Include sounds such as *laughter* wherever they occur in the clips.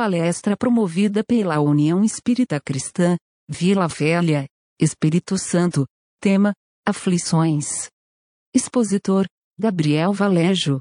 palestra promovida pela União Espírita Cristã, Vila Velha, Espírito Santo, tema, Aflições. Expositor, Gabriel Valejo.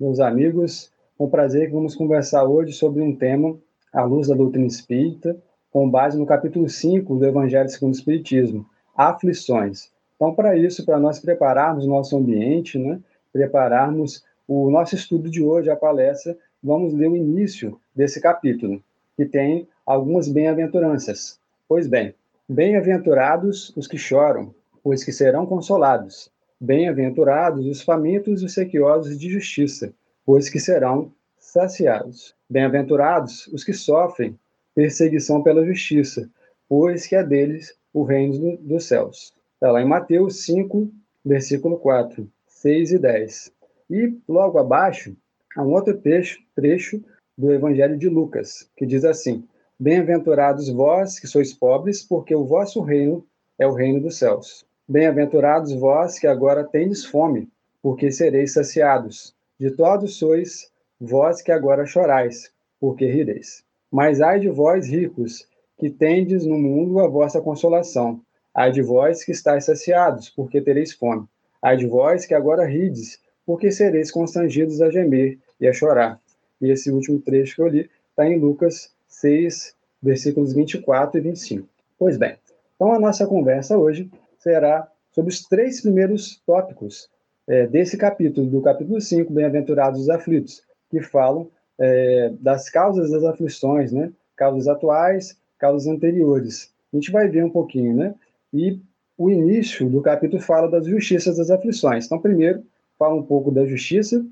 Meus amigos, com prazer que vamos conversar hoje sobre um tema, à luz da doutrina espírita, com base no capítulo 5 do Evangelho segundo o Espiritismo, Aflições. Então, para isso, para nós prepararmos nosso ambiente, né, prepararmos o nosso estudo de hoje, a palestra, vamos ler o início desse capítulo, que tem algumas bem-aventuranças. Pois bem, bem-aventurados os que choram, pois que serão consolados. Bem-aventurados os famintos e os sequiosos de justiça, pois que serão saciados. Bem-aventurados os que sofrem perseguição pela justiça, pois que é deles o reino dos céus. Está lá em Mateus 5, versículo 4, 6 e 10. E logo abaixo, há um outro trecho, trecho do Evangelho de Lucas, que diz assim: Bem-aventurados vós que sois pobres, porque o vosso reino é o reino dos céus. Bem-aventurados vós que agora tendes fome, porque sereis saciados. De todos sois vós que agora chorais, porque rireis. Mas ai de vós, ricos, que tendes no mundo a vossa consolação. Ai de vós que estáis saciados, porque tereis fome. Ai de vós que agora rides, porque sereis constrangidos a gemer e a chorar. E esse último trecho que eu li está em Lucas 6, versículos 24 e 25. Pois bem, então a nossa conversa hoje será sobre os três primeiros tópicos é, desse capítulo, do capítulo 5, Bem-aventurados os aflitos, que falam é, das causas das aflições, né? Causas atuais, causas anteriores. A gente vai ver um pouquinho, né? E o início do capítulo fala das justiças das aflições. Então, primeiro, fala um pouco da justiça,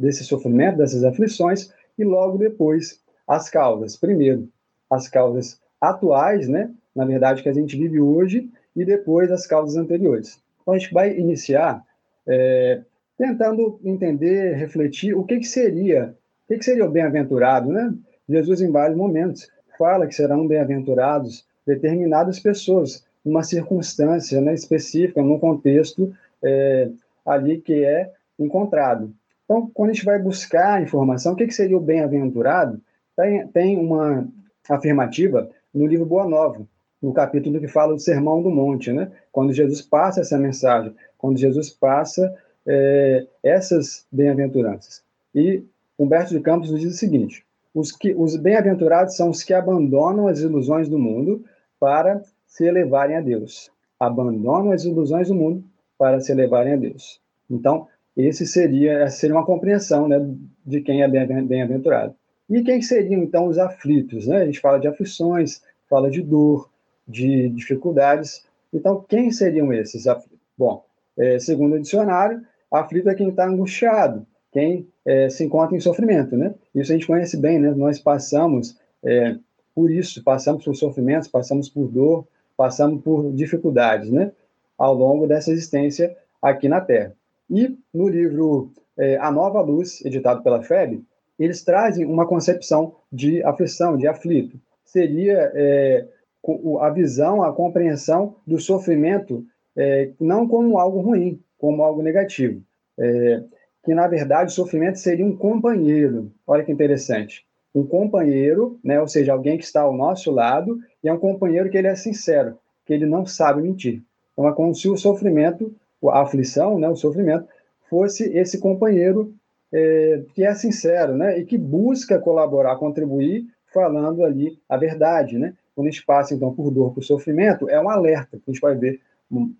desse sofrimento, dessas aflições, e logo depois as causas. Primeiro, as causas atuais, né? Na verdade, que a gente vive hoje, e depois as causas anteriores. Então, a gente vai iniciar é, tentando entender, refletir o que, que seria, o que, que seria o bem-aventurado, né? Jesus, em vários momentos, fala que serão bem-aventurados determinadas pessoas, numa circunstância né, específica, num contexto é, ali que é encontrado. Então, quando a gente vai buscar informação, o que, que seria o bem-aventurado, tem, tem uma afirmativa no livro Boa Nova, no capítulo que fala do Sermão do Monte, né? quando Jesus passa essa mensagem, quando Jesus passa é, essas bem-aventuranças. E Humberto de Campos nos diz o seguinte: os, os bem-aventurados são os que abandonam as ilusões do mundo para se elevarem a Deus. Abandonam as ilusões do mundo para se elevarem a Deus. Então, esse seria, seria uma compreensão né, de quem é bem-aventurado. E quem seriam, então, os aflitos? Né? A gente fala de aflições, fala de dor, de dificuldades. Então, quem seriam esses aflitos? Bom, é, segundo o dicionário, aflito é quem está angustiado, quem é, se encontra em sofrimento, né? Isso a gente conhece bem, né? Nós passamos é, por isso, passamos por sofrimentos, passamos por dor, passamos por dificuldades, né? Ao longo dessa existência aqui na Terra. E no livro é, A Nova Luz, editado pela FEB, eles trazem uma concepção de aflição, de aflito. Seria é, a visão, a compreensão do sofrimento é, não como algo ruim, como algo negativo. É, que, na verdade, o sofrimento seria um companheiro. Olha que interessante. Um companheiro, né, ou seja, alguém que está ao nosso lado, e é um companheiro que ele é sincero, que ele não sabe mentir. Então, é como se o sofrimento, a aflição, né, o sofrimento, fosse esse companheiro é, que é sincero, né, e que busca colaborar, contribuir, falando ali a verdade, né? Quando a gente passa, então, por dor, por sofrimento, é um alerta, que a gente vai ver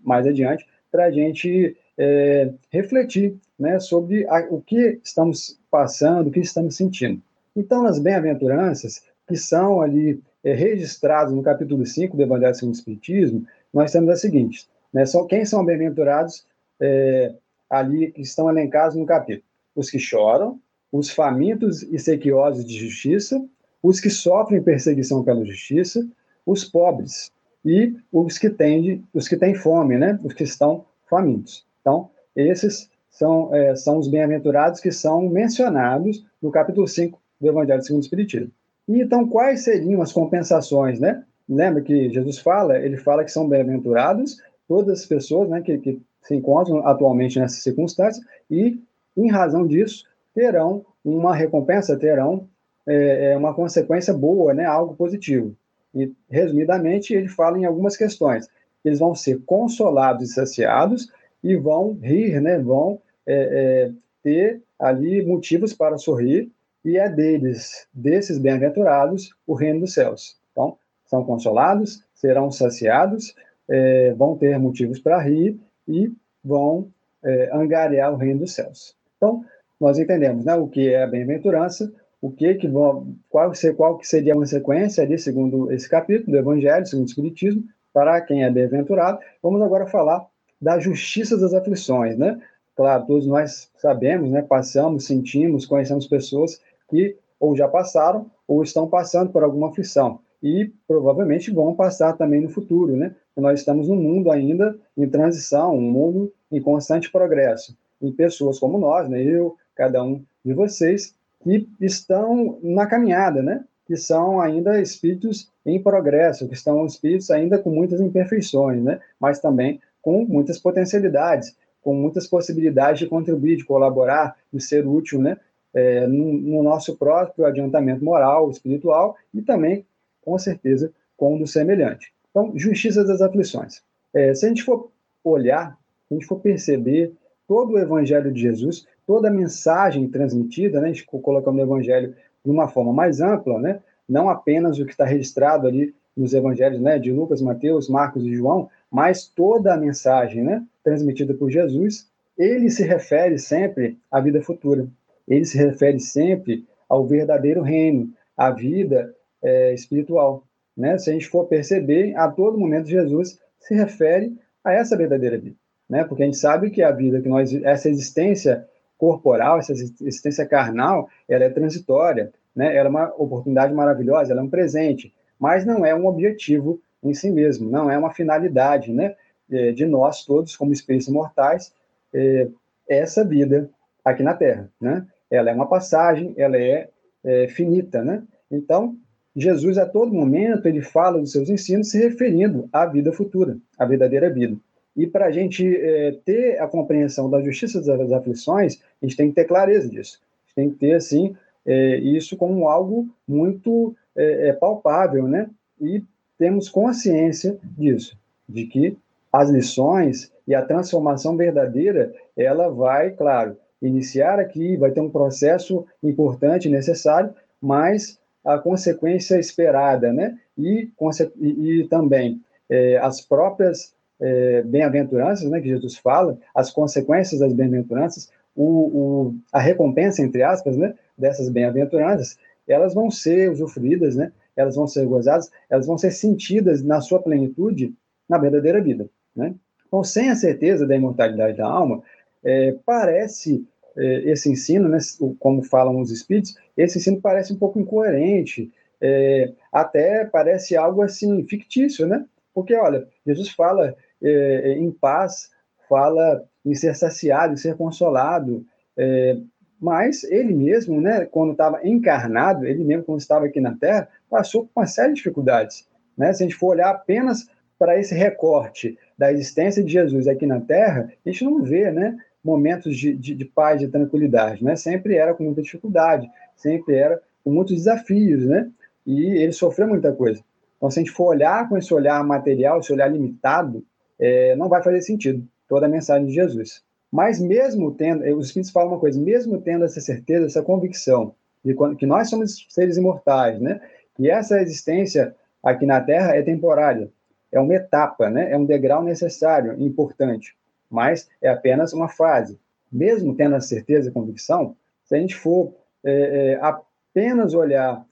mais adiante, para a gente é, refletir né, sobre a, o que estamos passando, o que estamos sentindo. Então, nas bem-aventuranças, que são ali é, registrados no capítulo 5 do Evangelho segundo o Espiritismo, nós temos as seguintes. Né, são, quem são bem-aventurados é, ali que estão elencados no capítulo? Os que choram, os famintos e sequiosos de justiça, os que sofrem perseguição pela justiça, os pobres e os que têm, os que têm fome, né? os que estão famintos. Então, esses são, é, são os bem-aventurados que são mencionados no capítulo 5 do Evangelho segundo o Espiritismo. E, então, quais seriam as compensações? Né? Lembra que Jesus fala, ele fala que são bem-aventurados todas as pessoas né, que, que se encontram atualmente nessa circunstância e, em razão disso, terão uma recompensa, terão é, é uma consequência boa, né, algo positivo. E, resumidamente, ele fala em algumas questões. Eles vão ser consolados e saciados e vão rir, né, vão é, é, ter ali motivos para sorrir, e é deles, desses bem-aventurados, o reino dos céus. Então, são consolados, serão saciados, é, vão ter motivos para rir e vão é, angariar o reino dos céus. Então, nós entendemos né, o que é a bem-aventurança, o que que vão, qual, qual que seria a consequência ali, segundo esse capítulo do Evangelho, segundo o Espiritismo, para quem é bem-aventurado. Vamos agora falar da justiça das aflições, né? Claro, todos nós sabemos, né, passamos, sentimos, conhecemos pessoas que ou já passaram ou estão passando por alguma aflição e provavelmente vão passar também no futuro, né? Nós estamos num mundo ainda em transição, um mundo em constante progresso. E pessoas como nós, né, eu, cada um de vocês, que estão na caminhada, né? Que são ainda espíritos em progresso, que estão espíritos ainda com muitas imperfeições, né? Mas também com muitas potencialidades, com muitas possibilidades de contribuir, de colaborar, de ser útil, né? É, no, no, nosso próprio adiantamento moral, espiritual e também, com certeza, com o do semelhante. Então, justiça das aflições. É, se a gente for olhar, se a gente for perceber todo o Evangelho de Jesus, toda a mensagem transmitida, né, a gente colocando o Evangelho de uma forma mais ampla, né, não apenas o que está registrado ali nos Evangelhos né, de Lucas, Mateus, Marcos e João, mas toda a mensagem né, transmitida por Jesus, ele se refere sempre à vida futura. Ele se refere sempre ao verdadeiro reino, à vida é, espiritual. Né? Se a gente for perceber, a todo momento Jesus se refere a essa verdadeira vida. Né? Porque a gente sabe que a vida que nós, essa existência corporal, essa existência carnal, ela é transitória, né? Ela é uma oportunidade maravilhosa, ela é um presente, mas não é um objetivo em si mesmo, não é uma finalidade, né? É, de nós todos, como espíritos mortais, é, essa vida aqui na Terra, né? Ela é uma passagem, ela é, é finita, né? Então, Jesus, a todo momento, ele fala dos seus ensinos se referindo à vida futura, à verdadeira vida. E para a gente é, ter a compreensão da justiça das aflições, a gente tem que ter clareza disso. A gente tem que ter, assim, é, isso como algo muito é, é palpável, né? E temos consciência disso, de que as lições e a transformação verdadeira, ela vai, claro, iniciar aqui, vai ter um processo importante, necessário, mas a consequência esperada, né? E, e, e também é, as próprias é, bem-aventuranças, né, que Jesus fala, as consequências das bem-aventuranças, o, o, a recompensa, entre aspas, né, dessas bem-aventuranças, elas vão ser usufruídas, né? elas vão ser gozadas, elas vão ser sentidas na sua plenitude na verdadeira vida. Né? Então, sem a certeza da imortalidade da alma, é, parece esse ensino, né, como falam os espíritos, esse ensino parece um pouco incoerente, é, até parece algo assim fictício, né? Porque, olha, Jesus fala é, em paz, fala em ser saciado, em ser consolado, é, mas ele mesmo, né, quando estava encarnado, ele mesmo quando estava aqui na Terra, passou por uma série de dificuldades. Né? Se a gente for olhar apenas para esse recorte da existência de Jesus aqui na Terra, a gente não vê né, momentos de, de, de paz, de tranquilidade. Né? Sempre era com muita dificuldade, sempre era com muitos desafios, né? e ele sofreu muita coisa. Então, se a gente for olhar com esse olhar material, esse olhar limitado, é, não vai fazer sentido toda a mensagem de Jesus. Mas mesmo tendo, os Espíritos falam uma coisa, mesmo tendo essa certeza, essa convicção de que nós somos seres imortais, né? E essa existência aqui na Terra é temporária, é uma etapa, né? É um degrau necessário, importante, mas é apenas uma fase. Mesmo tendo a certeza e convicção, se a gente for é, é, apenas olhar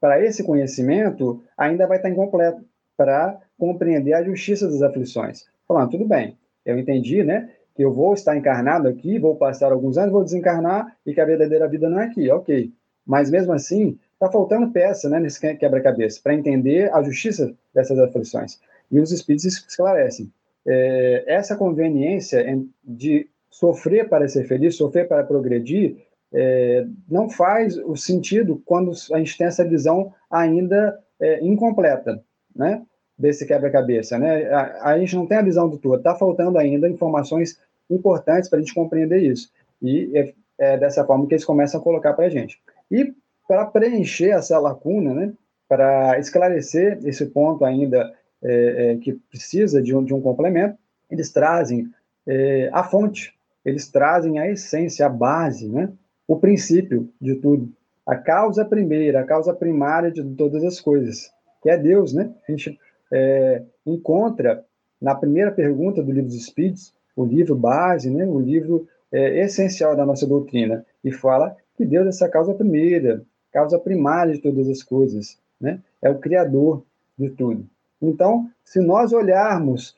para esse conhecimento, ainda vai estar incompleto para compreender a justiça das aflições. Falando, tudo bem, eu entendi, né? que eu vou estar encarnado aqui, vou passar alguns anos, vou desencarnar e que a verdadeira vida não é aqui, ok. Mas mesmo assim, está faltando peça né, nesse quebra-cabeça para entender a justiça dessas aflições. E os espíritos esclarecem. É, essa conveniência de sofrer para ser feliz, sofrer para progredir, é, não faz o sentido quando a gente tem essa visão ainda é, incompleta, né? Desse quebra-cabeça, né? A, a, gente não tem a visão do todo, está faltando ainda informações importantes para a gente compreender isso. E é, é, dessa forma que eles começam a colocar para a gente. E para preencher essa lacuna, né, para esclarecer esse ponto ainda é, é, que precisa de um, de um complemento, eles trazem é, a fonte, eles trazem a essência, a base, né, o princípio de tudo, a causa primeira, a causa primária de todas as coisas, que é Deus, né? A gente é, encontra na primeira pergunta do livro dos Espíritos, o livro base, né, o livro é, essencial da nossa doutrina, e fala que Deus é essa causa primeira, causa primária de todas as coisas, né? É o criador de tudo. Então, se nós olharmos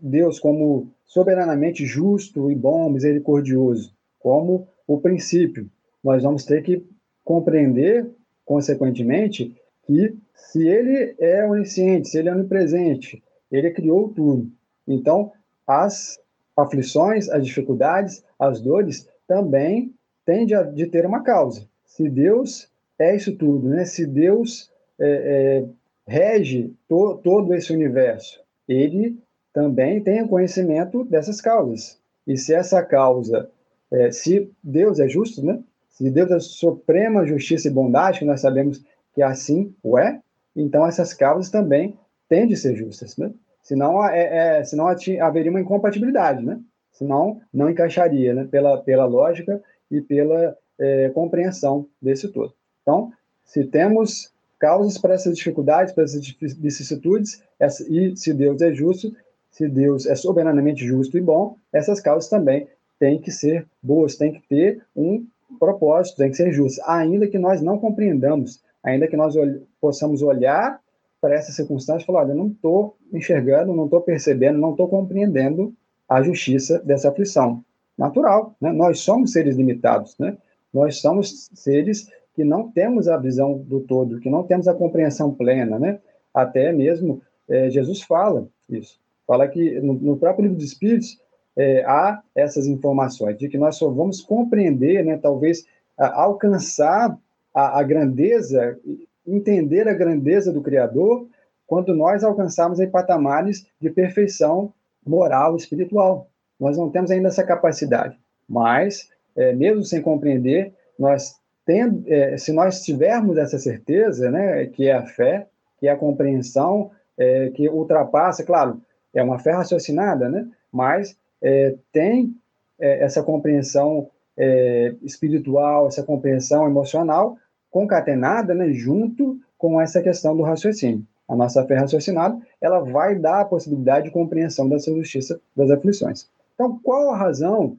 Deus como soberanamente justo e bom, misericordioso, como o princípio, nós vamos ter que compreender, consequentemente, que se ele é onisciente, se ele é onipresente, ele criou tudo. Então, as aflições, as dificuldades, as dores também tendem a de ter uma causa. Se Deus é isso tudo, né? Se Deus é, é, rege to, todo esse universo, ele também tem o conhecimento dessas causas. E se essa causa, é, se Deus é justo, né? Se Deus é suprema justiça e bondade, que nós sabemos que assim o é, então essas causas também têm de ser justas, né? Senão, é, é, senão haveria uma incompatibilidade, né? Senão não encaixaria, né? Pela, pela lógica e pela é, compreensão desse todo. Então, se temos causas para essas dificuldades, para essas vicissitudes, e se Deus é justo, se Deus é soberanamente justo e bom, essas causas também têm que ser boas, têm que ter um propósito, têm que ser justas, ainda que nós não compreendamos ainda que nós possamos olhar para essa circunstância e falar, olha, não estou enxergando, não estou percebendo, não estou compreendendo a justiça dessa aflição. Natural, né? Nós somos seres limitados, né? Nós somos seres que não temos a visão do todo, que não temos a compreensão plena, né? Até mesmo é, Jesus fala isso. Fala que no, no próprio livro dos Espíritos é, há essas informações de que nós só vamos compreender, né? Talvez a, alcançar a, a grandeza, entender a grandeza do Criador, quando nós alcançarmos aí patamares de perfeição moral espiritual. Nós não temos ainda essa capacidade, mas, é, mesmo sem compreender, nós tendo, é, se nós tivermos essa certeza, né, que é a fé, que é a compreensão, é, que ultrapassa, claro, é uma fé raciocinada, né, mas é, tem é, essa compreensão é, espiritual, essa compreensão emocional, concatenada né, junto com essa questão do raciocínio. A nossa fé raciocinada, ela vai dar a possibilidade de compreensão dessa justiça das aflições. Então, qual a razão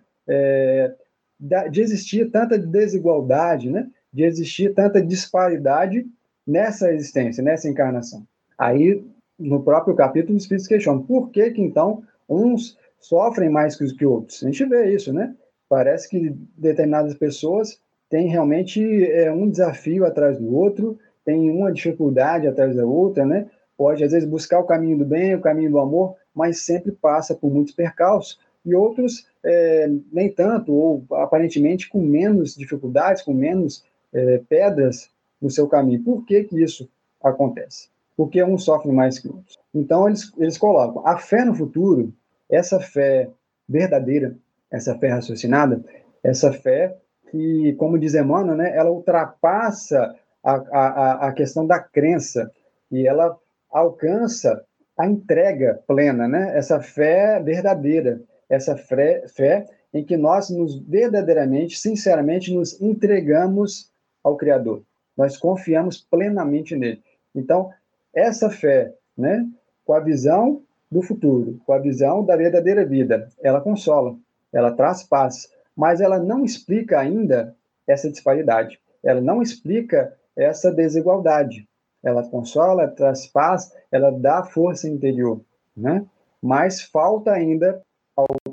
de existir tanta desigualdade, né, de existir tanta disparidade nessa existência, nessa encarnação? Aí, no próprio capítulo, os Espíritos questionam por que, que então, uns sofrem mais que os outros? A gente vê isso, né? Parece que determinadas pessoas tem realmente é, um desafio atrás do outro, tem uma dificuldade atrás da outra, né? Pode, às vezes, buscar o caminho do bem, o caminho do amor, mas sempre passa por muitos percalços, e outros é, nem tanto, ou aparentemente com menos dificuldades, com menos é, pedras no seu caminho. Por que, que isso acontece? Porque um sofre mais que outros. Então, eles, eles colocam a fé no futuro, essa fé verdadeira, essa fé raciocinada, essa fé que, como diz Emmanuel, né, ela ultrapassa a, a, a questão da crença e ela alcança a entrega plena, né? essa fé verdadeira, essa fé, fé em que nós nos verdadeiramente, sinceramente, nos entregamos ao Criador. Nós confiamos plenamente nele. Então, essa fé, né, com a visão do futuro, com a visão da verdadeira vida, ela consola, ela traz paz, mas ela não explica ainda essa disparidade, ela não explica essa desigualdade. Ela consola, traz paz, ela dá força interior, né? Mas falta ainda,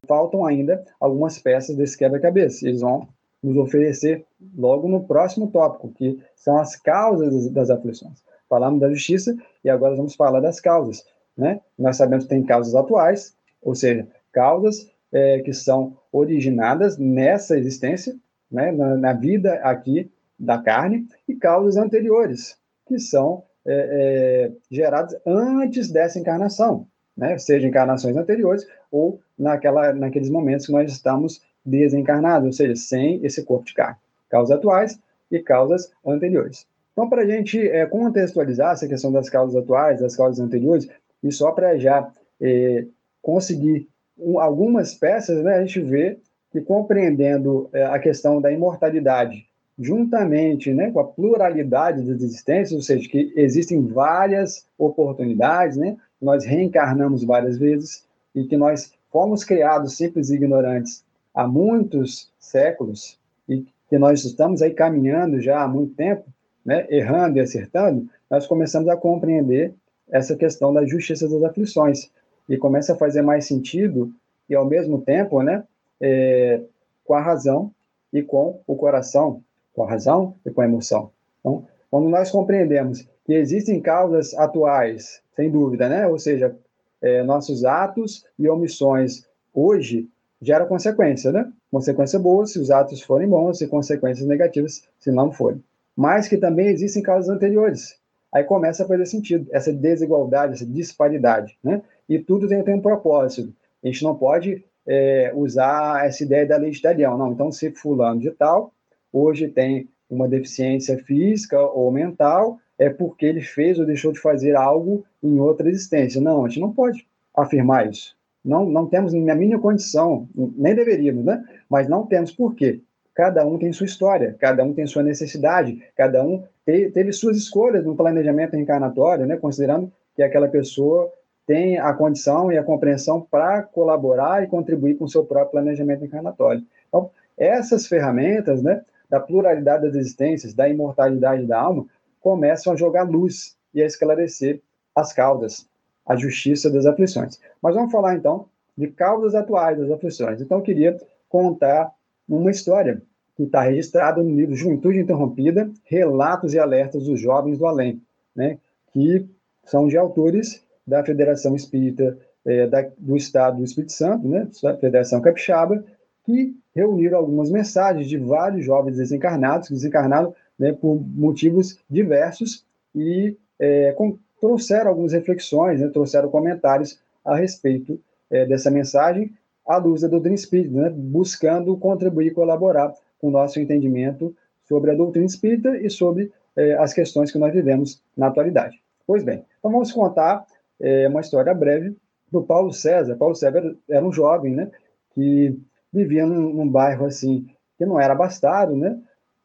faltam ainda algumas peças desse quebra-cabeça. Eles vão nos oferecer logo no próximo tópico, que são as causas das aflições. Falamos da justiça e agora vamos falar das causas, né? Nós sabemos que tem causas atuais, ou seja, causas é, que são originadas nessa existência, né, na, na, vida aqui da carne, e causas anteriores, que são é, é, geradas antes dessa encarnação, né, seja encarnações anteriores ou naquela, naqueles momentos que nós estamos desencarnados, ou seja, sem esse corpo de carne. Causas atuais, e causas anteriores. Então, para a gente é, contextualizar essa questão das causas atuais, das causas anteriores, e só para já é, conseguir um, algumas peças, né, a gente vê que compreendendo é, a questão da imortalidade, juntamente né, com a pluralidade das existências, ou seja, que existem várias oportunidades, né, nós reencarnamos várias vezes e que nós fomos criados simples e ignorantes há muitos séculos e que nós estamos aí caminhando já há muito tempo, né, errando e acertando, nós começamos a compreender essa questão da justiça das aflições e começa a fazer mais sentido e ao mesmo tempo, né, é, com a razão e com o coração, com a razão e com a emoção. Então, quando nós compreendemos que existem causas atuais, sem dúvida, né, ou seja, é, nossos atos e omissões hoje geram consequência, né? Consequência boa se os atos forem bons e consequências negativas se não forem. Mas que também existem causas anteriores. Aí começa a fazer sentido essa desigualdade, essa disparidade, né? E tudo tem, tem um propósito. A gente não pode é, usar essa ideia da lei de Talião. Não, então se fulano de tal hoje tem uma deficiência física ou mental, é porque ele fez ou deixou de fazer algo em outra existência. Não, a gente não pode afirmar isso. Não, não temos a mínima condição, nem deveríamos, né? Mas não temos por quê? Cada um tem sua história, cada um tem sua necessidade, cada um te, teve suas escolhas no planejamento reencarnatório, né? Considerando que aquela pessoa tem a condição e a compreensão para colaborar e contribuir com o seu próprio planejamento encarnatório. Então, essas ferramentas, né, da pluralidade das existências, da imortalidade da alma, começam a jogar luz e a esclarecer as causas, a justiça das aflições. Mas vamos falar então de causas atuais das aflições. Então, eu queria contar uma história que está registrada no livro Juventude Interrompida, Relatos e Alertas dos Jovens do Além, né, que são de autores da Federação Espírita é, da, do Estado do Espírito Santo, né, Federação Capixaba, que reuniram algumas mensagens de vários jovens desencarnados, que desencarnaram né, por motivos diversos e é, com, trouxeram algumas reflexões, né, trouxeram comentários a respeito é, dessa mensagem à luz da doutrina espírita, né, buscando contribuir e colaborar com o nosso entendimento sobre a doutrina espírita e sobre é, as questões que nós vivemos na atualidade. Pois bem, então vamos contar é, uma história breve do Paulo César. Paulo César era um jovem, né, que vivia num, num bairro assim que não era abastado, né,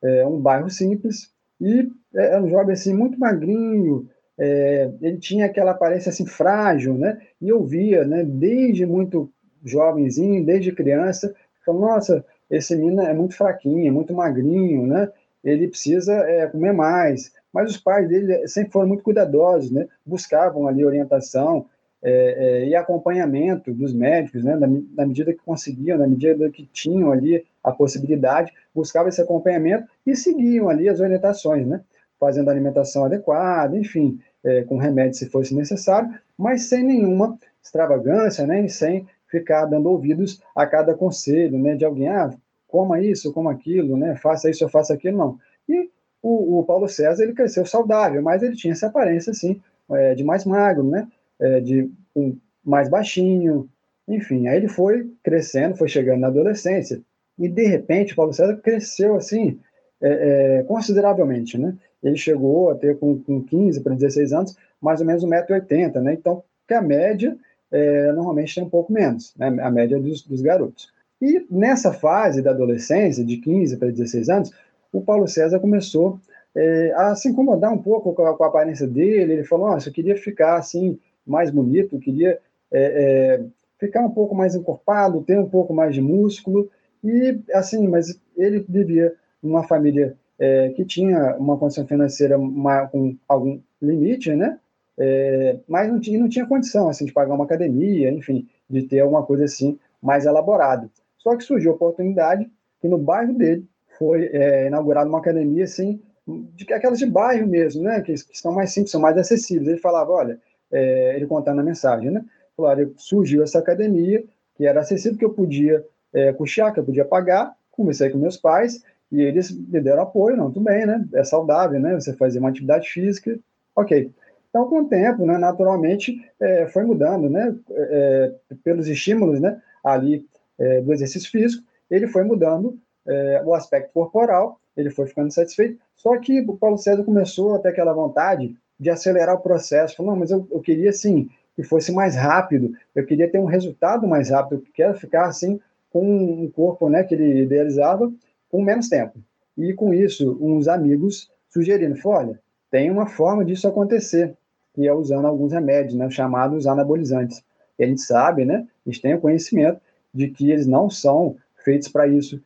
é, um bairro simples e é, era um jovem assim muito magrinho. É, ele tinha aquela aparência assim frágil, né? E eu via, né, desde muito jovenzinho, desde criança, falando, nossa, esse menino é muito fraquinho, é muito magrinho, né? Ele precisa é, comer mais mas os pais dele sempre foram muito cuidadosos, né? buscavam ali orientação é, é, e acompanhamento dos médicos, né? Na, na, medida que conseguiam, na medida que tinham ali a possibilidade, buscavam esse acompanhamento e seguiam ali as orientações, né? fazendo alimentação adequada, enfim, é, com remédio se fosse necessário, mas sem nenhuma extravagância, né? e sem ficar dando ouvidos a cada conselho né? de alguém, ah, coma isso, coma aquilo, né? faça isso faça aquilo, não. E o, o, Paulo César ele cresceu saudável, mas ele tinha essa aparência assim é, de mais magro, né? É, de um, mais baixinho, enfim. Aí ele foi crescendo, foi chegando na adolescência e de repente o Paulo César cresceu assim é, é consideravelmente, né? Ele chegou a ter com, com 15 para 16 anos mais ou menos 1,80m, né? Então, que a média é, normalmente tem um pouco menos, né? A média dos, dos garotos. E nessa fase da adolescência, de 15 para 16 anos, o Paulo César começou é, a se incomodar um pouco com a, com a, aparência dele. Ele falou: Nossa, eu queria ficar assim, mais bonito, eu queria é, é, ficar um pouco mais encorpado, ter um pouco mais de músculo. E assim, mas ele vivia numa família é, que tinha uma condição financeira com algum limite, né? É, mas não tinha, não tinha condição assim de pagar uma academia, enfim, de ter alguma coisa assim mais elaborada. Só que surgiu a oportunidade que no bairro dele foi é, inaugurada uma academia assim, de aquelas de bairro mesmo, né, que, que são mais simples, são mais acessíveis. Ele falava, olha, é, ele contando na mensagem, né, falou, surgiu essa academia que era acessível, que eu podia é, custear, que eu podia pagar, comecei com meus pais, e eles me deram apoio, não, tudo bem, né, é saudável, né, você fazer uma atividade física, ok. Então, com o tempo, né, naturalmente, é, foi mudando, né, é, pelos estímulos, né, ali é, do exercício físico, ele foi mudando é, o aspecto corporal, ele foi ficando satisfeito. Só que o Paulo César começou a ter aquela vontade de acelerar o processo. Falou, não, mas eu, eu queria, assim, que fosse mais rápido, eu queria ter um resultado mais rápido, eu quero ficar, assim, com um corpo né, que ele idealizava com menos tempo. E com isso, uns amigos sugerindo, olha, tem uma forma disso acontecer, que é usando alguns remédios, né, chamados anabolizantes. E a gente sabe, né, a gente tem o conhecimento de que eles não são feitos para isso,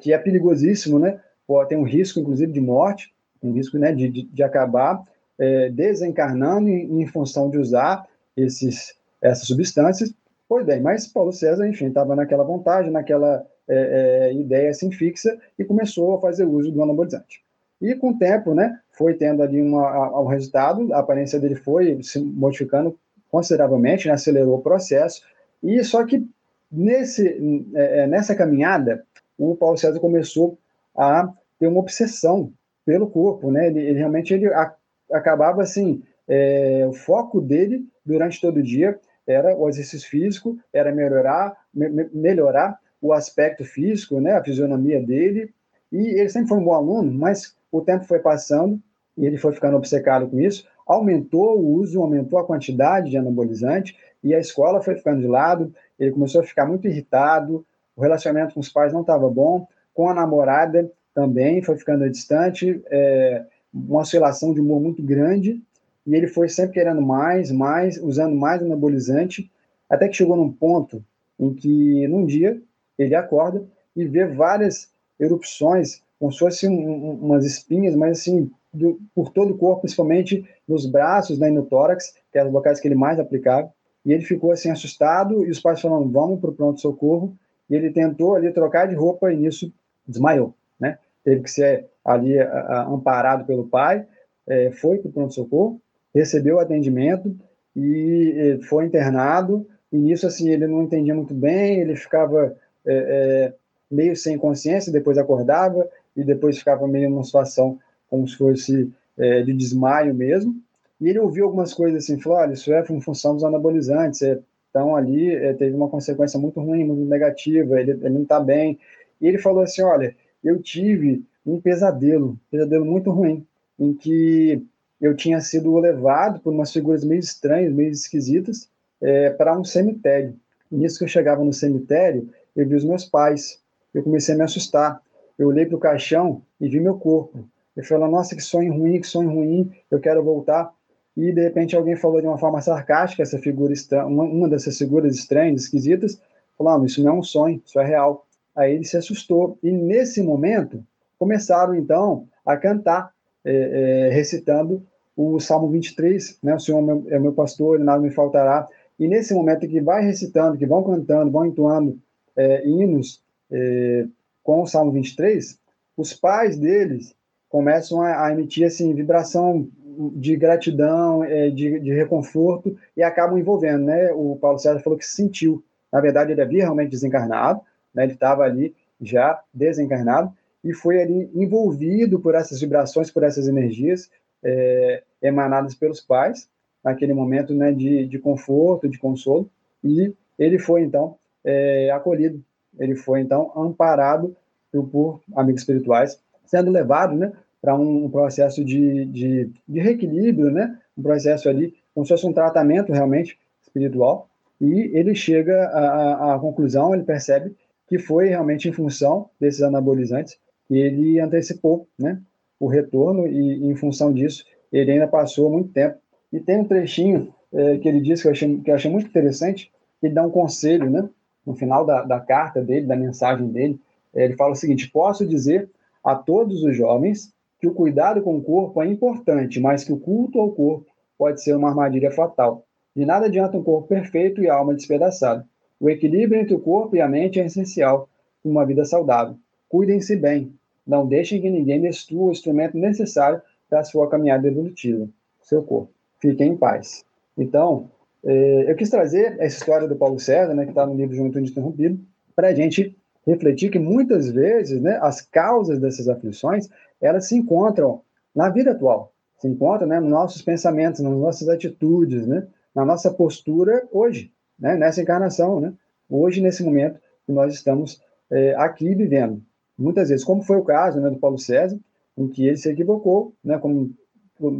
que é perigosíssimo, né, tem um risco, inclusive, de morte, um risco né, de, de, de acabar é, desencarnando em, em, função de usar esses, essas substâncias. Pois bem, mas Paulo César, enfim, estava naquela vontade, naquela é, é, ideia assim fixa e começou a fazer uso do anabolizante. E com o tempo, né, foi tendo ali uma, um resultado, a aparência dele foi se modificando consideravelmente, né, acelerou o processo, e só que nesse, é, é nessa caminhada, o Paulo César começou a ter uma obsessão pelo corpo, né, ele, ele realmente ele a, acabava assim, é, o foco dele durante todo o dia era o exercício físico, era melhorar, me, melhorar o aspecto físico, né, a fisionomia dele, e ele sempre foi um bom aluno, mas o tempo foi passando e ele foi ficando obcecado com isso, aumentou o uso, aumentou a quantidade de anabolizante e a escola foi ficando de lado, ele começou a ficar muito irritado, o relacionamento com os pais não estava bom, com a namorada também foi ficando distante, é, uma oscilação de humor muito grande, e ele foi sempre querendo mais, mais, usando mais anabolizante, até que chegou num ponto em que, num dia, ele acorda e vê várias erupções, como se fossem um, umas espinhas, mas assim, do, por todo o corpo, principalmente nos braços né, e no tórax, que eram os locais que ele mais aplicava. E ele ficou assim assustado, e os pais falaram: vamos para o pronto-socorro. E ele tentou ali trocar de roupa e nisso desmaiou. Né? Teve que ser ali a, a, amparado pelo pai, é, foi para o pronto-socorro, recebeu atendimento e, e foi internado. E nisso, assim, ele não entendia muito bem, ele ficava é, é, meio sem consciência, depois acordava e depois ficava meio numa situação como se fosse é, de desmaio mesmo. E ele ouviu algumas coisas assim, falou, olha, isso é em função dos anabolizantes, então ali é, teve uma consequência muito ruim, muito negativa, ele, ele não está bem. E ele falou assim, olha, eu tive um pesadelo, um pesadelo muito ruim, em que eu tinha sido levado por umas figuras meio estranhas, meio esquisitas, é, para um cemitério. E nisso que eu chegava no cemitério, eu vi os meus pais. Eu comecei a me assustar. Eu olhei para o caixão e vi meu corpo. Eu falei, nossa, que sonho ruim, que sonho ruim, eu quero voltar. E de repente alguém falou de uma forma sarcástica, essa figura estranha, uma, uma dessas figuras estranhas, esquisitas, falou, ah, isso não é um sonho, isso é real. Aí ele se assustou. E nesse momento, começaram então a cantar, é, é, recitando o Salmo 23, né? O Senhor é meu, é pastor, nada me faltará. E nesse momento que vai recitando, que vão cantando, vão entoando é, hinos é, com o Salmo 23, os pais deles começam a, a emitir assim, vibração de gratidão, é, de, de, reconforto, e acabam envolvendo. Né? O Paulo César falou que sentiu. Na verdade, ele havia realmente desencarnado, né? ele estava ali já desencarnado, e foi ali envolvido por essas vibrações, por essas energias é, emanadas pelos pais, naquele momento né, de, de conforto, de consolo, e ele foi, então, é, acolhido, ele foi, então, amparado por, por amigos espirituais, sendo levado né, para um processo de, de, de reequilíbrio, né, um processo ali, como se fosse um tratamento realmente espiritual, e ele chega à, à conclusão, ele percebe que foi realmente em função desses anabolizantes que ele antecipou né, o retorno, e em função disso, ele ainda passou muito tempo. E tem um trechinho é, que ele diz que eu, achei, que eu achei muito interessante, ele dá um conselho, né? no final da, da carta dele, da mensagem dele, ele fala o seguinte: Posso dizer a todos os jovens que o cuidado com o corpo é importante, mas que o culto ao corpo pode ser uma armadilha fatal. De nada adianta um corpo perfeito e a alma despedaçada. O equilíbrio entre o corpo e a mente é essencial em uma vida saudável. Cuidem-se bem. Não deixem que ninguém destrua o instrumento necessário para a sua caminhada evolutiva, seu corpo. Fiquem em paz. Então, é, eu quis trazer essa história do Paulo César, né, que está no livro Juventude Interrompido, para a gente refletir que muitas vezes né, as causas dessas aflições elas se encontram na vida atual, se encontram né, nos nossos pensamentos, nas nossas atitudes, né, na nossa postura hoje, né, nessa encarnação, né, hoje, nesse momento que nós estamos é, aqui vivendo. Muitas vezes, como foi o caso né, do Paulo César, em que ele se equivocou, né, como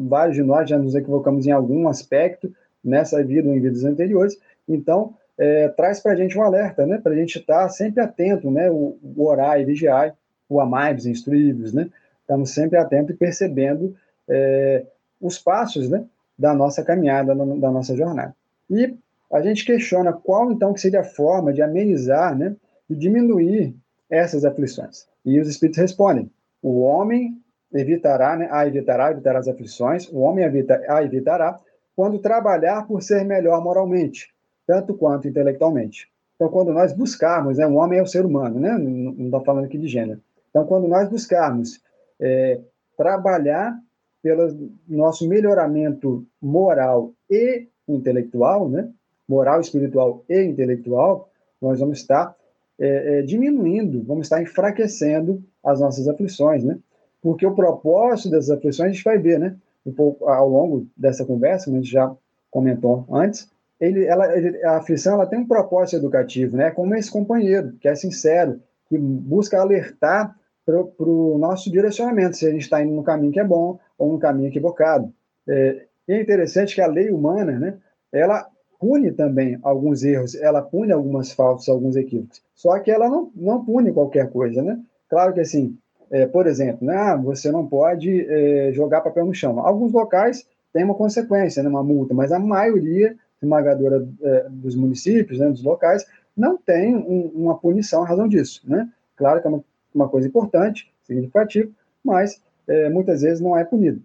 vários de nós já nos equivocamos em algum aspecto nessa vida ou em vidas anteriores, então é, traz para a gente um alerta, né, para a gente estar tá sempre atento, né, o, o orar e vigiar, o amai-vos, instruí-vos, né, estamos sempre atentos e percebendo é, os passos, né, da nossa caminhada, da nossa jornada. E a gente questiona qual, então, que seria a forma de amenizar, né, de diminuir essas aflições. E os espíritos respondem: o homem evitará, né, a evitará, evitará as aflições, o homem evita, a evitará quando trabalhar por ser melhor moralmente, tanto quanto intelectualmente. Então, quando nós buscarmos, né, o homem é o ser humano, né, não estou falando aqui de gênero. Então, quando nós buscarmos é, trabalhar pelo nosso melhoramento moral e intelectual, né, moral, espiritual e intelectual, nós vamos estar é, é, diminuindo, vamos estar enfraquecendo as nossas aflições, né? Porque o propósito dessas aflições a gente vai ver, né? Um pouco ao longo dessa conversa, como a gente já comentou antes, ele, ela, ele, a aflição ela tem um propósito educativo, né? Como esse companheiro que é sincero, que busca alertar para o nosso direcionamento, se a gente está indo no caminho que é bom ou no caminho equivocado. É, é interessante que a lei humana, né? Ela pune também alguns erros, ela pune algumas faltas, alguns equívocos. Só que ela não, não pune qualquer coisa, né? Claro que assim, é, por exemplo, né, ah, você não pode é, jogar papel no chão. Alguns locais têm uma consequência, né, uma multa, mas a maioria esmagadora é, dos municípios, né, dos locais, não tem um, uma punição à razão disso, né? Claro que é uma, uma coisa importante, significativa, mas é, muitas vezes não é punido.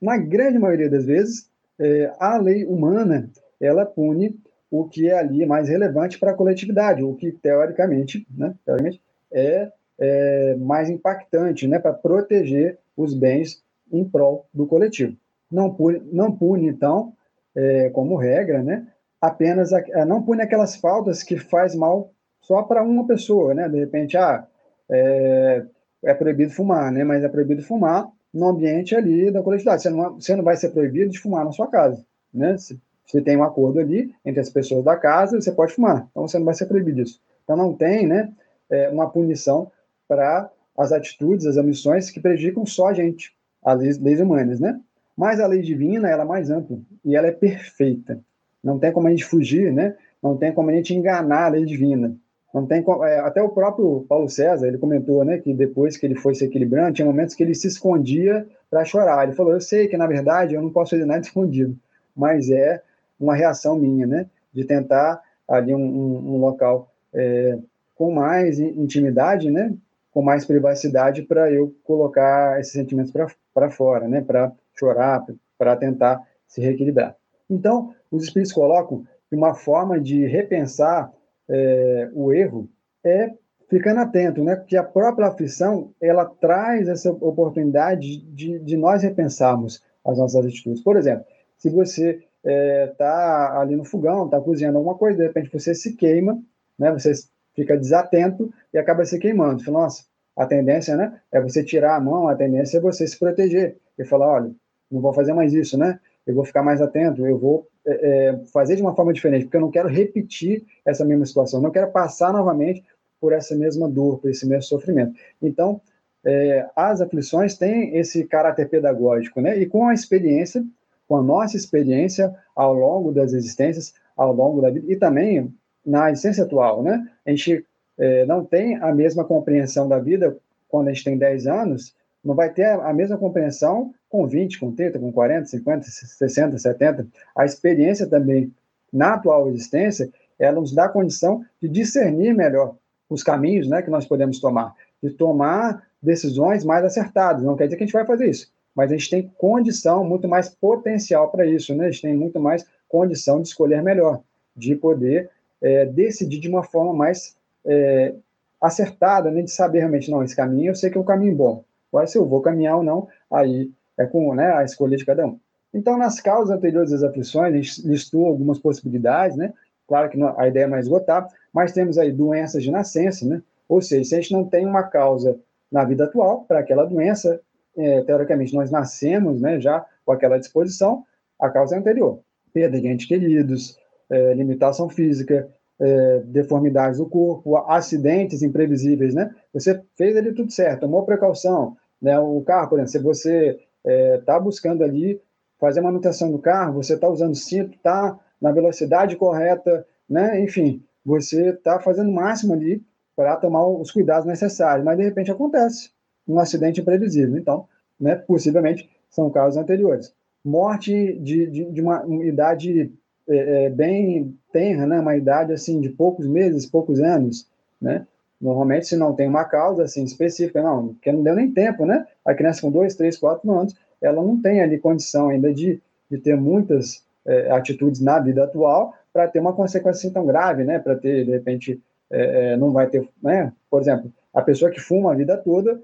Na grande maioria das vezes, é, a lei humana ela pune o que é ali mais relevante para a coletividade, o que teoricamente, né, teoricamente é, é mais impactante né, para proteger os bens em prol do coletivo. Não pune, não pune então, é, como regra, né, apenas a, não pune aquelas faltas que faz mal só para uma pessoa, né? De repente, ah, é, é, proibido fumar, né? Mas é proibido fumar no ambiente ali da coletividade. Você não, você não vai ser proibido de fumar na sua casa, né? Você tem um acordo ali entre as pessoas da casa, você pode fumar. Então você não vai ser proibido disso. Então não tem, né, é, uma punição para as atitudes, as omissões que prejudicam só a gente, as leis, leis humanas, né? Mas a lei divina, ela é mais ampla e ela é perfeita. Não tem como a gente fugir, né? Não tem como a gente enganar a lei divina. Não tem é, até o próprio Paulo César, ele comentou, né, que depois que ele foi se equilibrando, tinha momentos que ele se escondia para chorar. Ele falou: "Eu sei que na verdade eu não posso fazer nada *laughs* escondido, mas é uma reação minha, né? De tentar ali um, um, um local é, com mais intimidade, né? Com mais privacidade para eu colocar esses sentimentos para fora, né? Para chorar, para tentar se reequilibrar. Então, os espíritos colocam que uma forma de repensar é, o erro é ficando atento, né? Porque a própria aflição ela traz essa oportunidade de, de nós repensarmos as nossas atitudes. Por exemplo, se você é, ali no fogão, está cozinhando alguma coisa, de repente você se queima, né? Você fica desatento e acaba se queimando. Fala, nossa, a tendência, né? É você tirar a mão, a tendência é você se proteger e falar, olha, não vou fazer mais isso, né? Eu vou ficar mais atento, eu vou é, é fazer de uma forma diferente, porque eu não quero repetir essa mesma situação, não quero passar novamente por essa mesma dor, por esse mesmo sofrimento. Então, é, as aflições têm esse caráter pedagógico, né? E com a experiência com a nossa experiência ao longo das existências, ao longo da vida, e também na existência atual, né? A gente é, não tem a mesma compreensão da vida quando a gente tem 10 anos, não vai ter a mesma compreensão com 20, com 30, com 40, 50, 60, 70. A experiência também, na atual existência, ela nos dá a condição de discernir melhor os caminhos né, que nós podemos tomar, de tomar decisões mais acertadas. Não quer dizer que a gente vai fazer isso, mas a gente tem condição, muito mais potencial para isso, né? A gente tem muito mais condição de escolher melhor, de poder é, decidir de uma forma mais é, acertada, né? De saber realmente, não, esse caminho eu sei que é um caminho bom. Agora, se eu vou caminhar ou não, aí é com né, a escolha de cada um. Então, nas causas anteriores das aflições, a gente listou algumas possibilidades, né? Claro que a ideia é esgotar, mas temos aí doenças de nascença, né? Ou seja, se a gente não tem uma causa na vida atual para aquela doença, é, teoricamente, nós nascemos né, já com aquela disposição, a causa é anterior. Perda de entes queridos, é, limitação física, é, deformidades do corpo, acidentes imprevisíveis, né? Você fez ali tudo certo, tomou precaução, né? O carro, por exemplo, se você está é, buscando ali fazer a manutenção do carro, você está usando cinto, está na velocidade correta, né? Enfim, você está fazendo o máximo ali para tomar os cuidados necessários, mas de repente acontece um acidente imprevisível. Então, né, possivelmente são casos anteriores. Morte de, de, de uma, uma, idade é, é, bem tenra, né, uma idade assim de poucos meses, poucos anos, né? Normalmente, se não tem uma causa assim específica, não, porque não deu nem tempo, né? A criança com dois, três, quatro anos, ela não tem ali condição ainda de, de ter muitas é, atitudes na vida atual para ter uma consequência assim tão grave, né? Para ter, de repente, é, é, não vai ter, né? Por exemplo, a pessoa que fuma a vida toda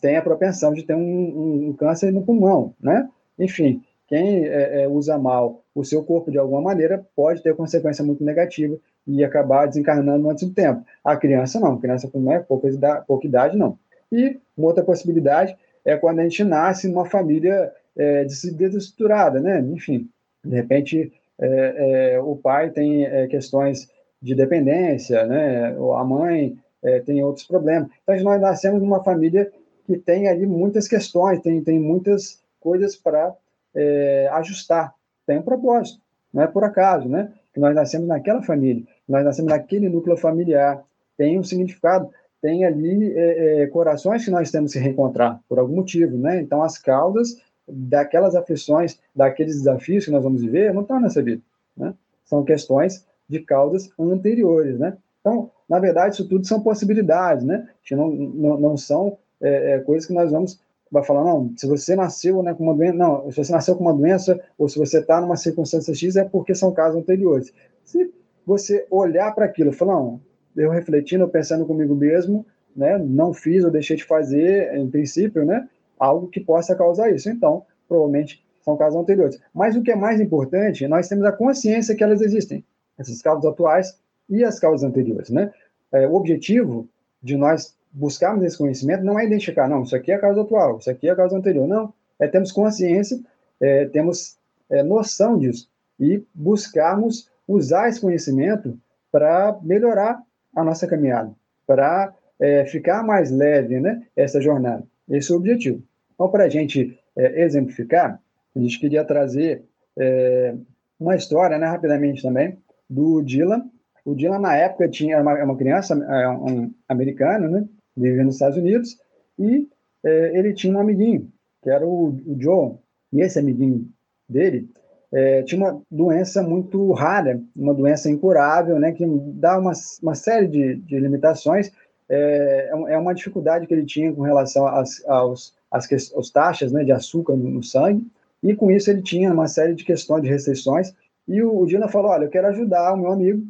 tem a propensão de ter um, um, um câncer no pulmão, né? Enfim, quem é, é, usa mal o seu corpo de alguma maneira pode ter consequência muito negativa e acabar desencarnando antes do tempo. A criança não, a criança com né, pouca, idade, pouca idade não. E uma outra possibilidade é quando a gente nasce numa família é, desestruturada, né? Enfim, de repente é, é, o pai tem é, questões de dependência, né? A mãe é, tem outros problemas. Então nós nascemos numa família que tem ali muitas questões, tem, tem muitas coisas para é, ajustar. Tem um propósito, não é por acaso, né? Que nós nascemos naquela família, nós nascemos naquele núcleo familiar, tem um significado, tem ali é, é, corações que nós temos que reencontrar por algum motivo, né? Então as causas daquelas aflições, daqueles desafios que nós vamos viver, não estão nessa vida, né? São questões de causas anteriores, né? Então, na verdade, isso tudo são possibilidades, né? Que não, não, não são é, é, coisas que nós vamos vai falar, não, se você nasceu né, com uma doença, não, se você nasceu com uma doença, ou se você está numa circunstância X, é porque são casos anteriores. Se você olhar para aquilo e falar, não, eu refletindo, pensando comigo mesmo, né, não fiz ou deixei de fazer, em princípio, né, algo que possa causar isso. Então, provavelmente são casos anteriores. Mas o que é mais importante, nós temos a consciência que elas existem, essas causas atuais e as causas anteriores, né? É, o objetivo de nós buscarmos esse conhecimento não é identificar, não, isso aqui é a causa atual, isso aqui é a causa anterior. Não, é termos consciência, é, temos é, noção disso e buscarmos usar esse conhecimento para melhorar a nossa caminhada, para é, ficar mais leve, né, essa jornada. Esse é o objetivo. Então, para a gente é, exemplificar, a gente queria trazer é, uma história, né, rapidamente também, do Dylan. O Dylan, na época, tinha uma, uma criança é, um americano, né, vivia nos Estados Unidos, e é, ele tinha um amiguinho, que era o, o Joe, e esse amiguinho dele é, tinha uma doença muito rara, uma doença incurável, né, que dá uma, uma série de, de limitações, é, é, é uma dificuldade que ele tinha com relação às, aos, às, às taxas né, de açúcar no, no, sangue, e com isso ele tinha uma série de questões, de restrições, e o, o Dina falou, olha, eu quero ajudar o meu amigo,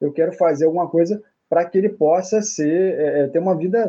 eu quero fazer alguma coisa para que ele possa ser é, é, ter uma vida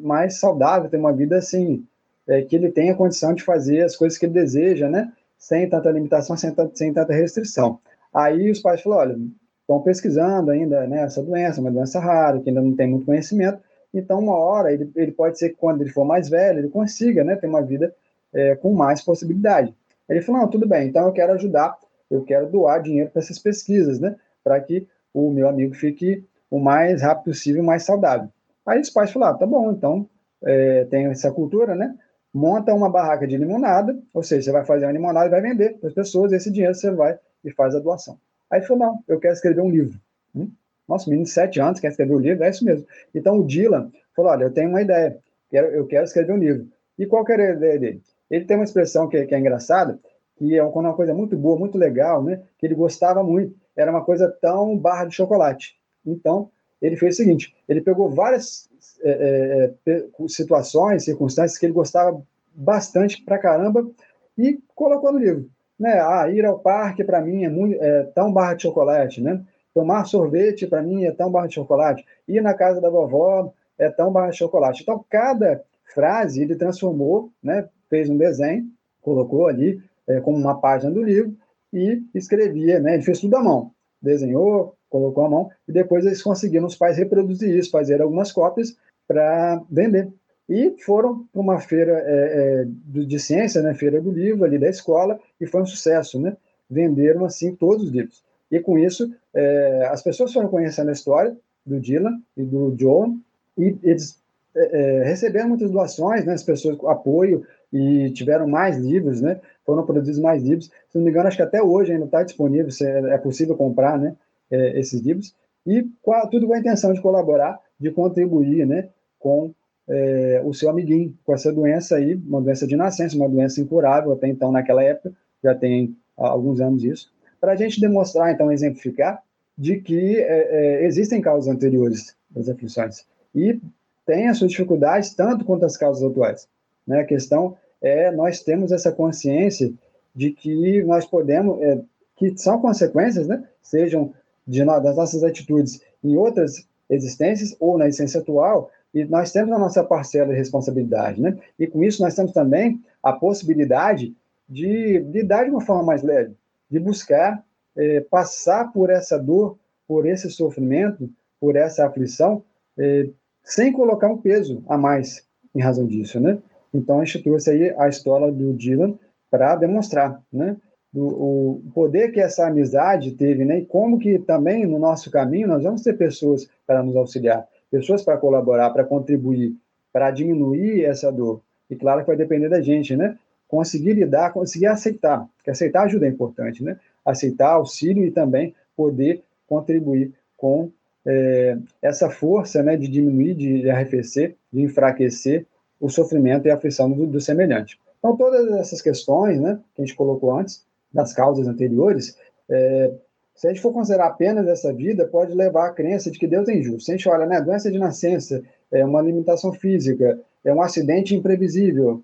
mais saudável, ter uma vida assim é, que ele tenha condição de fazer as coisas que ele deseja, né? Sem tanta limitação, sem, sem tanta restrição. Aí os pais falaram, olha, estão pesquisando ainda né, essa doença, uma doença rara, que ainda não tem muito conhecimento. Então, uma hora ele, ele pode ser que quando ele for mais velho ele consiga, né, ter uma vida é, com mais possibilidade. Ele falou, não, tudo bem. Então eu quero ajudar, eu quero doar dinheiro para essas pesquisas, né? Para que o meu amigo fique o mais rápido possível, mais saudável. Aí os pais falaram, ah, tá bom, então é, tem essa cultura, né? Monta uma barraca de limonada, ou seja, você vai fazer uma limonada e vai vender para as pessoas, esse dinheiro você vai e faz a doação. Aí falou, não, eu quero escrever um livro. Hum? Nossa, menino de sete anos quer escrever um livro, é isso mesmo. Então o Dylan falou, olha, eu tenho uma ideia, quero, eu quero escrever um livro. E qual que era a ideia dele? Ele tem uma expressão que, que é engraçada, que é uma coisa muito boa, muito legal, né? Que ele gostava muito. Era uma coisa tão barra de chocolate. Então, ele fez o seguinte: ele pegou várias é, é, é situações, circunstâncias que ele gostava bastante pra caramba e colocou no livro. Né? Ah, ir ao parque para mim é, muito, é tão barra de chocolate, né? Tomar sorvete para mim é tão barra de chocolate. Ir na casa da vovó é tão barra de chocolate. Então, cada frase ele transformou, né? Fez um desenho, colocou ali é, como uma página do livro e escrevia, né? Ele fez tudo à mão. Desenhou, colocou a mão, e depois eles conseguiram, os pais, reproduzir isso, fazer algumas cópias para vender. E foram para uma feira é, é, de ciência, né, feira do livro ali da escola, e foi um sucesso, né? Venderam, assim, todos os livros. E com isso, é, as pessoas foram conhecendo a história do Dylan e do John, e eles é, é, receberam muitas doações, né, as pessoas apoio, e tiveram mais livros, né, foram produzidos mais livros. Se não me engano, acho que até hoje ainda está disponível, é, é possível comprar né, é, esses livros, e tudo com a intenção de colaborar, de contribuir né, com é, o seu amiguinho com essa doença aí, uma doença de nascença, uma doença incurável até então naquela época, já tem alguns anos isso, para a gente demonstrar, então, exemplificar de que é, é, existem causas anteriores das aflições e tem as suas dificuldades tanto quanto as causas atuais. Né? A questão é nós temos essa consciência de que nós podemos, é, que são consequências, né? sejam de, das nossas atitudes em outras existências ou na essência atual, e nós temos a nossa parcela de responsabilidade, né? E com isso nós temos também a possibilidade de lidar de uma forma mais leve, de buscar é, passar por essa dor, por esse sofrimento, por essa aflição, é, sem colocar um peso a mais em razão disso, né? Então a gente trouxe aí a história do Dylan para demonstrar, né? O poder que essa amizade teve, né? E como que também no nosso caminho nós vamos ter pessoas para nos auxiliar pessoas para colaborar, para contribuir, para diminuir essa dor. E claro que vai depender da gente, né? Conseguir lidar, conseguir aceitar, porque aceitar ajuda é importante, né? Aceitar auxílio e também poder contribuir com é, essa força, né, de diminuir, de arrefecer, de enfraquecer o sofrimento e a aflição do, do semelhante. Então, todas essas questões, né, que a gente colocou antes, das causas anteriores, é, se a gente for considerar apenas essa vida, pode levar à crença de que Deus é injusto. Se a gente olha, né, doença de nascença, é uma limitação física, é um acidente imprevisível.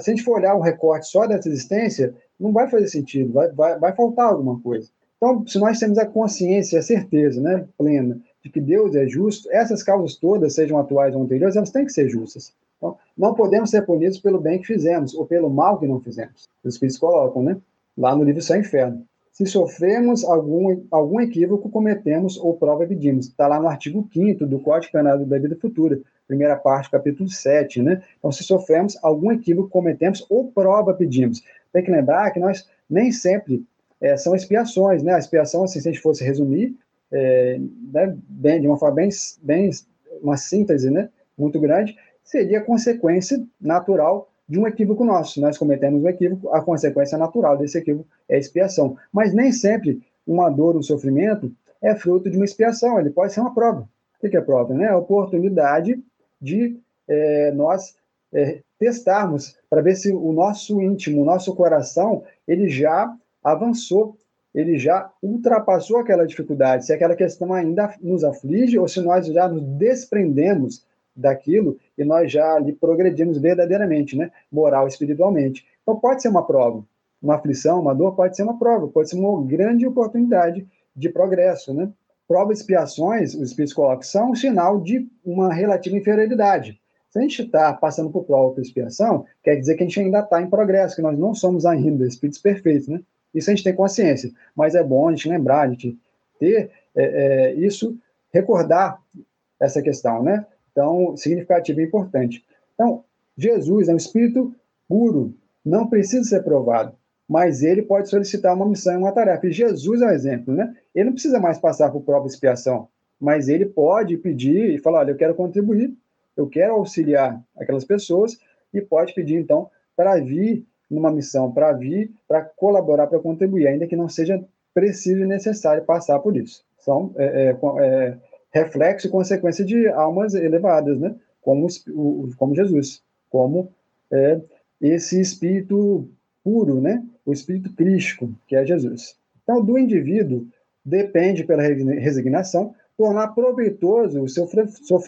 Se a gente for olhar um recorte só dessa existência, não vai fazer sentido, vai, vai, vai faltar alguma coisa. Então, se nós temos a consciência, a certeza né, plena de que Deus é justo, essas causas todas, sejam atuais ou anteriores, elas têm que ser justas. Então, não podemos ser punidos pelo bem que fizemos ou pelo mal que não fizemos. Os Espíritos colocam, né? Lá no livro Só Inferno. Se sofremos algum, algum equívoco, cometemos ou prova pedimos. Está lá no artigo 5 do Código Penal da Vida Futura, primeira parte, capítulo 7, né? Então, se sofremos algum equívoco, cometemos ou prova pedimos. Tem que lembrar que nós nem sempre é, são expiações, né? A expiação, assim, se a gente fosse resumir, é, né, bem, de uma forma bem, bem, uma síntese, né? Muito grande, seria consequência natural de um equívoco nosso. Nós cometemos um equívoco, a consequência natural desse equívoco é expiação. Mas nem sempre uma dor, um sofrimento é fruto de uma expiação, ele pode ser uma prova. O que é prova? Né? É a oportunidade de é, nós é, testarmos para ver se o nosso íntimo, o nosso coração, ele já avançou, ele já ultrapassou aquela dificuldade, se aquela questão ainda nos aflige ou se nós já nos desprendemos daquilo e nós já ali progredimos verdadeiramente, né? Moral, espiritualmente. Então pode ser uma prova, uma aflição, uma dor pode ser uma prova, pode ser uma grande oportunidade de progresso, né? Provas e expiações, os espíritos colocam, são um sinal de uma relativa inferioridade. Se a gente está passando por prova e expiação, quer dizer que a gente ainda está em progresso, que nós não somos ainda espíritos perfeitos, né? Isso a gente tem consciência, mas é bom a gente lembrar, a gente ter é, é, isso, recordar essa questão, né? Então, significativo e importante. Então, Jesus é um espírito puro, não precisa ser provado, mas ele pode solicitar uma missão uma tarefa. E Jesus é um exemplo, né? Ele não precisa mais passar por prova de expiação, mas ele pode pedir e falar: olha, eu quero contribuir, eu quero auxiliar aquelas pessoas, e pode pedir, então, para vir numa missão, para vir, para colaborar, para contribuir, ainda que não seja preciso e necessário passar por isso. São é, é, é, reflexo e consequência de almas elevadas, né? Como, como Jesus, como é, esse espírito puro, né? O espírito crístico, que é Jesus. Então, do indivíduo depende pela resignação tornar proveitoso o seu,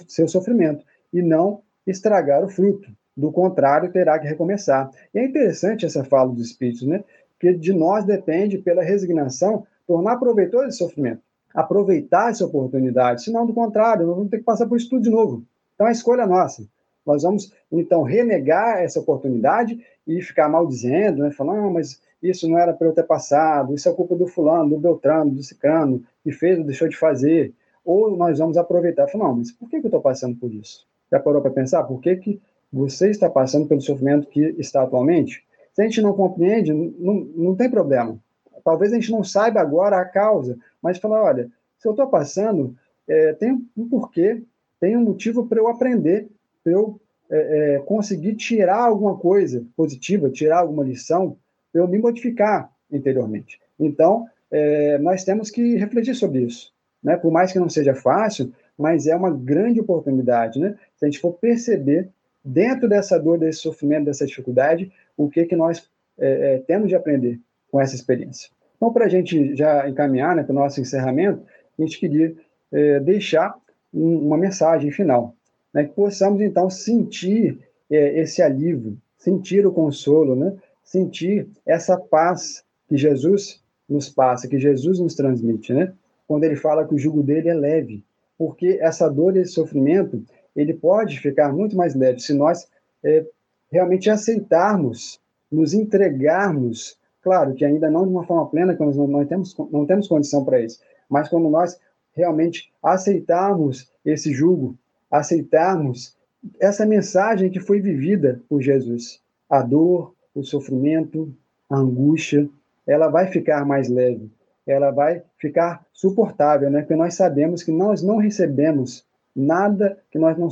seu sofrimento e não estragar o fruto. Do contrário, terá que recomeçar. E é interessante essa fala dos espíritos, né? Que de nós depende pela resignação tornar proveitoso esse sofrimento aproveitar essa oportunidade, senão, do contrário, nós vamos ter que passar por isso tudo de novo. Então, a escolha é nossa. Nós vamos, então, renegar essa oportunidade e ficar maldizendo, né? falando, ah, mas isso não era para eu ter passado, isso é culpa do fulano, do Beltrano, do Cicano, que fez ou deixou de fazer. Ou nós vamos aproveitar e falar, não, mas por que, que eu estou passando por isso? Já parou para pensar por que, que você está passando pelo sofrimento que está atualmente? Se a gente não compreende, não, não tem problema talvez a gente não saiba agora a causa, mas falar, olha, se eu estou passando, é, tem um porquê, tem um motivo para eu aprender, para eu é, é, conseguir tirar alguma coisa positiva, tirar alguma lição, para eu me modificar interiormente. Então, é, nós temos que refletir sobre isso. Né? Por mais que não seja fácil, mas é uma grande oportunidade. Né? Se a gente for perceber, dentro dessa dor, desse sofrimento, dessa dificuldade, o que, que nós é, é, temos de aprender com essa experiência. Então, para a gente já encaminhar né, para o nosso encerramento, a gente queria é, deixar um, uma mensagem final, né, que possamos, então, sentir é, esse alívio, sentir o consolo, né, sentir essa paz que Jesus nos passa, que Jesus nos transmite, né? Quando ele fala que o jugo dele é leve, porque essa dor e esse sofrimento, ele pode ficar muito mais leve se nós é, realmente aceitarmos, nos entregarmos, claro que ainda não de uma forma plena, que nós não, temos, não temos condição para isso, mas quando nós realmente aceitarmos esse jugo, aceitarmos essa mensagem que foi vivida por Jesus, a dor, o sofrimento, a angústia, ela vai ficar mais leve, ela vai ficar suportável, né? Porque nós sabemos que nós não recebemos nada que nós não,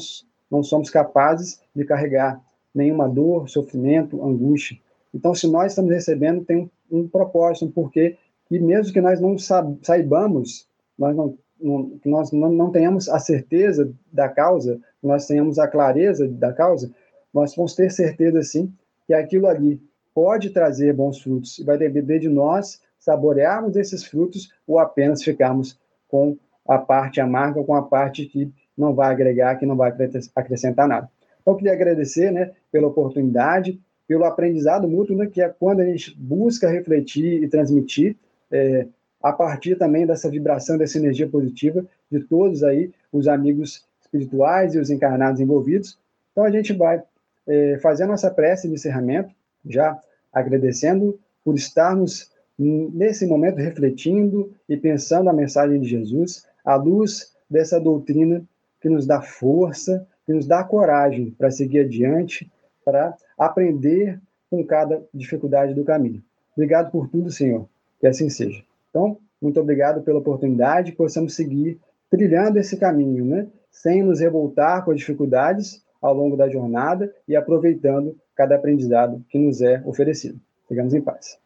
não somos capazes de carregar, nenhuma dor, sofrimento, angústia. Então, se nós estamos recebendo, tem um, um propósito, um porquê, mesmo que nós não saibamos, nós não, não, nós não, não tenhamos a certeza da causa, nós tenhamos a clareza da causa, nós vamos ter certeza, sim, que aquilo ali pode trazer bons frutos. E vai depender de nós saborearmos esses frutos ou apenas ficarmos com a parte amarga, com a parte que não vai agregar, que não vai acrescentar nada. Então, eu queria agradecer né, pela oportunidade, pelo aprendizado mútuo, né, que é quando a gente busca refletir e transmitir, é, a partir também dessa vibração, dessa energia positiva de todos aí, os amigos espirituais e os encarnados envolvidos. Então, a gente vai é, fazer a nossa prece de encerramento, já agradecendo por estarmos nesse momento refletindo e pensando a mensagem de Jesus à luz dessa doutrina que nos dá força, que nos dá coragem para seguir adiante, para aprender com cada dificuldade do caminho. Obrigado por tudo, Senhor. Que assim seja. Então, muito obrigado pela oportunidade, que possamos seguir trilhando esse caminho, né? Sem nos revoltar com as dificuldades ao longo da jornada e aproveitando cada aprendizado que nos é oferecido. Ficamos em paz.